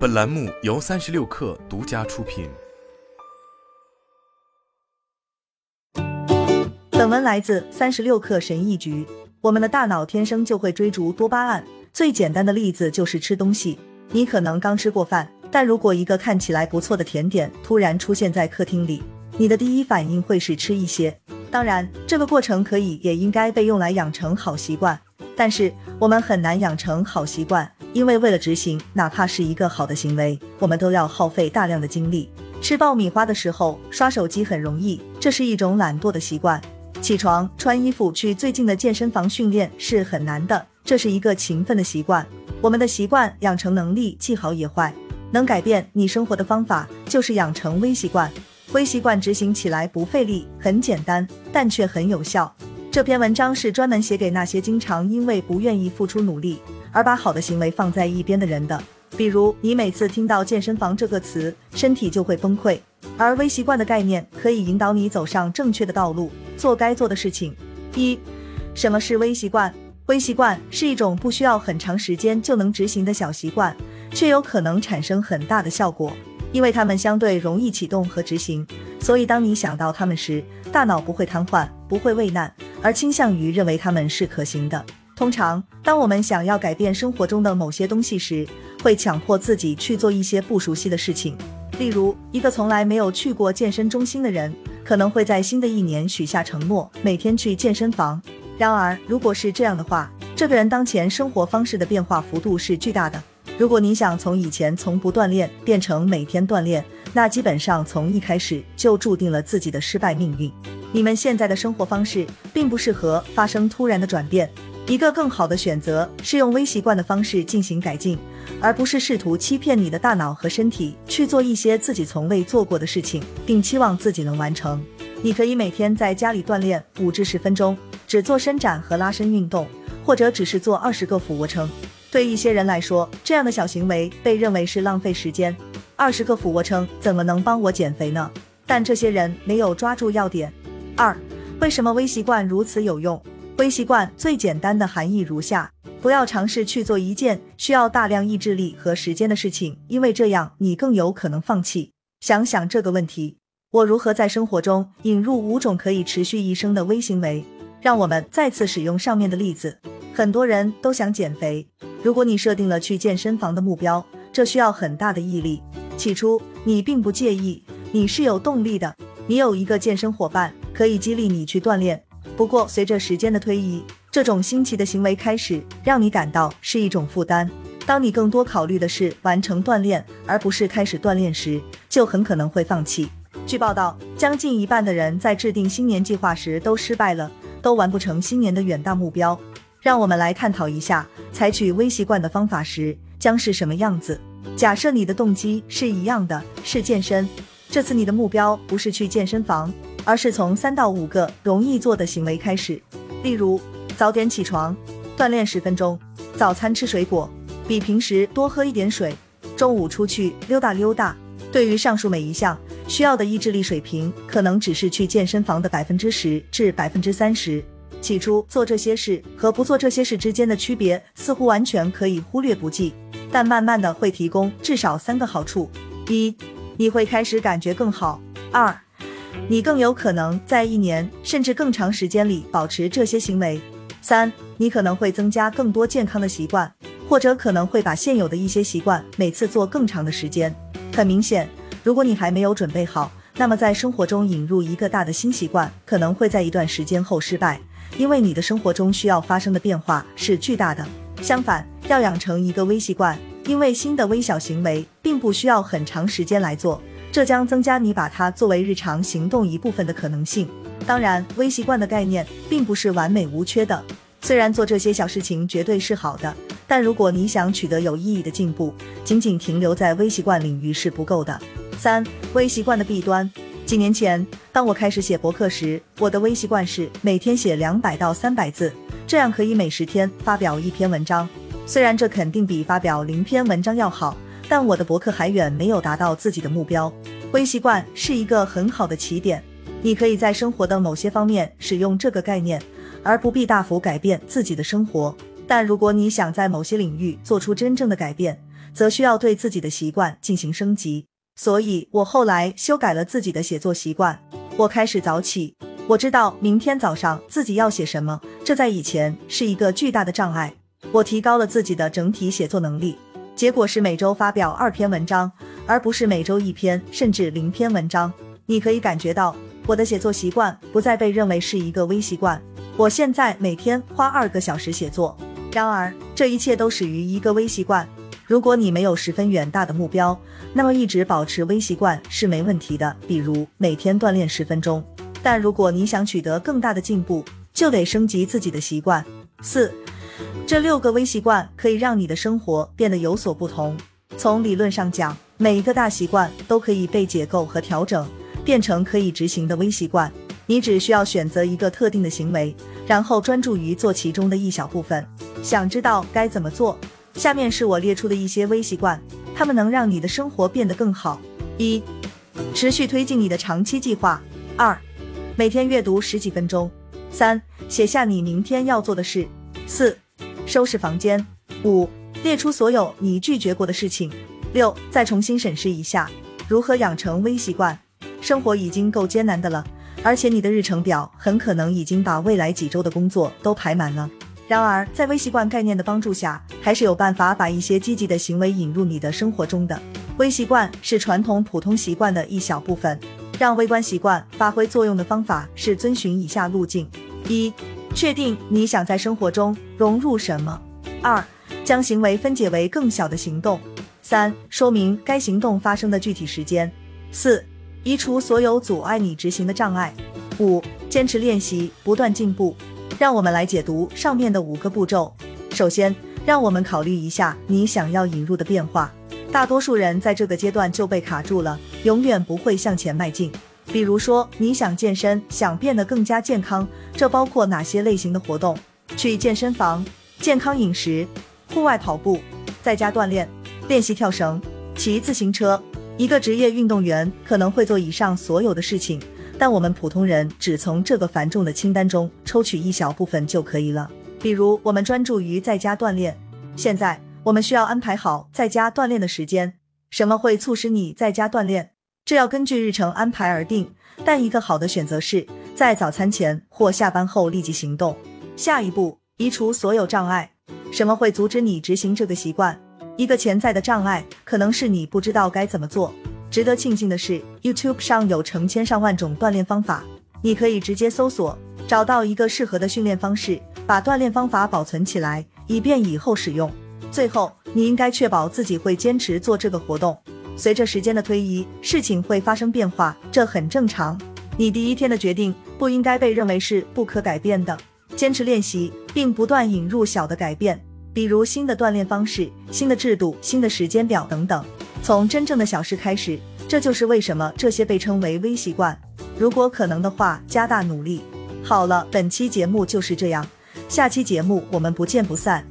本栏目由三十六氪独家出品。本文来自三十六氪神译局。我们的大脑天生就会追逐多巴胺。最简单的例子就是吃东西。你可能刚吃过饭，但如果一个看起来不错的甜点突然出现在客厅里，你的第一反应会是吃一些。当然，这个过程可以也应该被用来养成好习惯。但是我们很难养成好习惯，因为为了执行哪怕是一个好的行为，我们都要耗费大量的精力。吃爆米花的时候刷手机很容易，这是一种懒惰的习惯。起床穿衣服去最近的健身房训练是很难的，这是一个勤奋的习惯。我们的习惯养成能力既好也坏，能改变你生活的方法就是养成微习惯。微习惯执行起来不费力，很简单，但却很有效。这篇文章是专门写给那些经常因为不愿意付出努力而把好的行为放在一边的人的。比如，你每次听到健身房这个词，身体就会崩溃。而微习惯的概念可以引导你走上正确的道路，做该做的事情。一，什么是微习惯？微习惯是一种不需要很长时间就能执行的小习惯，却有可能产生很大的效果。因为它们相对容易启动和执行，所以当你想到它们时，大脑不会瘫痪，不会畏难。而倾向于认为他们是可行的。通常，当我们想要改变生活中的某些东西时，会强迫自己去做一些不熟悉的事情。例如，一个从来没有去过健身中心的人，可能会在新的一年许下承诺，每天去健身房。然而，如果是这样的话，这个人当前生活方式的变化幅度是巨大的。如果你想从以前从不锻炼变成每天锻炼，那基本上从一开始就注定了自己的失败命运。你们现在的生活方式并不适合发生突然的转变，一个更好的选择是用微习惯的方式进行改进，而不是试图欺骗你的大脑和身体去做一些自己从未做过的事情，并期望自己能完成。你可以每天在家里锻炼五至十分钟，只做伸展和拉伸运动，或者只是做二十个俯卧撑。对一些人来说，这样的小行为被认为是浪费时间。二十个俯卧撑怎么能帮我减肥呢？但这些人没有抓住要点。二，为什么微习惯如此有用？微习惯最简单的含义如下：不要尝试去做一件需要大量意志力和时间的事情，因为这样你更有可能放弃。想想这个问题：我如何在生活中引入五种可以持续一生的微行为？让我们再次使用上面的例子。很多人都想减肥，如果你设定了去健身房的目标，这需要很大的毅力。起初你并不介意，你是有动力的，你有一个健身伙伴。可以激励你去锻炼。不过，随着时间的推移，这种新奇的行为开始让你感到是一种负担。当你更多考虑的是完成锻炼，而不是开始锻炼时，就很可能会放弃。据报道，将近一半的人在制定新年计划时都失败了，都完不成新年的远大目标。让我们来探讨一下，采取微习惯的方法时将是什么样子。假设你的动机是一样的，是健身，这次你的目标不是去健身房。而是从三到五个容易做的行为开始，例如早点起床，锻炼十分钟，早餐吃水果，比平时多喝一点水，中午出去溜达溜达。对于上述每一项，需要的意志力水平可能只是去健身房的百分之十至百分之三十。起初做这些事和不做这些事之间的区别似乎完全可以忽略不计，但慢慢的会提供至少三个好处：一，你会开始感觉更好；二，你更有可能在一年甚至更长时间里保持这些行为。三，你可能会增加更多健康的习惯，或者可能会把现有的一些习惯每次做更长的时间。很明显，如果你还没有准备好，那么在生活中引入一个大的新习惯，可能会在一段时间后失败，因为你的生活中需要发生的变化是巨大的。相反，要养成一个微习惯，因为新的微小行为并不需要很长时间来做。这将增加你把它作为日常行动一部分的可能性。当然，微习惯的概念并不是完美无缺的。虽然做这些小事情绝对是好的，但如果你想取得有意义的进步，仅仅停留在微习惯领域是不够的。三、微习惯的弊端。几年前，当我开始写博客时，我的微习惯是每天写两百到三百字，这样可以每十天发表一篇文章。虽然这肯定比发表零篇文章要好。但我的博客还远没有达到自己的目标。微习惯是一个很好的起点，你可以在生活的某些方面使用这个概念，而不必大幅改变自己的生活。但如果你想在某些领域做出真正的改变，则需要对自己的习惯进行升级。所以我后来修改了自己的写作习惯，我开始早起。我知道明天早上自己要写什么，这在以前是一个巨大的障碍。我提高了自己的整体写作能力，结果是每周发表二篇文章，而不是每周一篇甚至零篇文章。你可以感觉到我的写作习惯不再被认为是一个微习惯。我现在每天花二个小时写作。然而，这一切都始于一个微习惯。如果你没有十分远大的目标，那么一直保持微习惯是没问题的。比如每天锻炼十分钟。但如果你想取得更大的进步，就得升级自己的习惯。四，这六个微习惯可以让你的生活变得有所不同。从理论上讲，每一个大习惯都可以被解构和调整，变成可以执行的微习惯。你只需要选择一个特定的行为，然后专注于做其中的一小部分。想知道该怎么做？下面是我列出的一些微习惯，它们能让你的生活变得更好。一，持续推进你的长期计划。二。每天阅读十几分钟。三、写下你明天要做的事。四、收拾房间。五、列出所有你拒绝过的事情。六、再重新审视一下如何养成微习惯。生活已经够艰难的了，而且你的日程表很可能已经把未来几周的工作都排满了。然而，在微习惯概念的帮助下，还是有办法把一些积极的行为引入你的生活中的。微习惯是传统普通习惯的一小部分。让微观习惯发挥作用的方法是遵循以下路径：一、确定你想在生活中融入什么；二、将行为分解为更小的行动；三、说明该行动发生的具体时间；四、移除所有阻碍你执行的障碍；五、坚持练习，不断进步。让我们来解读上面的五个步骤。首先，让我们考虑一下你想要引入的变化。大多数人在这个阶段就被卡住了，永远不会向前迈进。比如说，你想健身，想变得更加健康，这包括哪些类型的活动？去健身房、健康饮食、户外跑步、在家锻炼、练习跳绳、骑自行车。一个职业运动员可能会做以上所有的事情，但我们普通人只从这个繁重的清单中抽取一小部分就可以了。比如，我们专注于在家锻炼。现在。我们需要安排好在家锻炼的时间。什么会促使你在家锻炼？这要根据日程安排而定。但一个好的选择是在早餐前或下班后立即行动。下一步，移除所有障碍。什么会阻止你执行这个习惯？一个潜在的障碍可能是你不知道该怎么做。值得庆幸的是，YouTube 上有成千上万种锻炼方法，你可以直接搜索，找到一个适合的训练方式，把锻炼方法保存起来，以便以后使用。最后，你应该确保自己会坚持做这个活动。随着时间的推移，事情会发生变化，这很正常。你第一天的决定不应该被认为是不可改变的。坚持练习，并不断引入小的改变，比如新的锻炼方式、新的制度、新的时间表等等。从真正的小事开始，这就是为什么这些被称为微习惯。如果可能的话，加大努力。好了，本期节目就是这样，下期节目我们不见不散。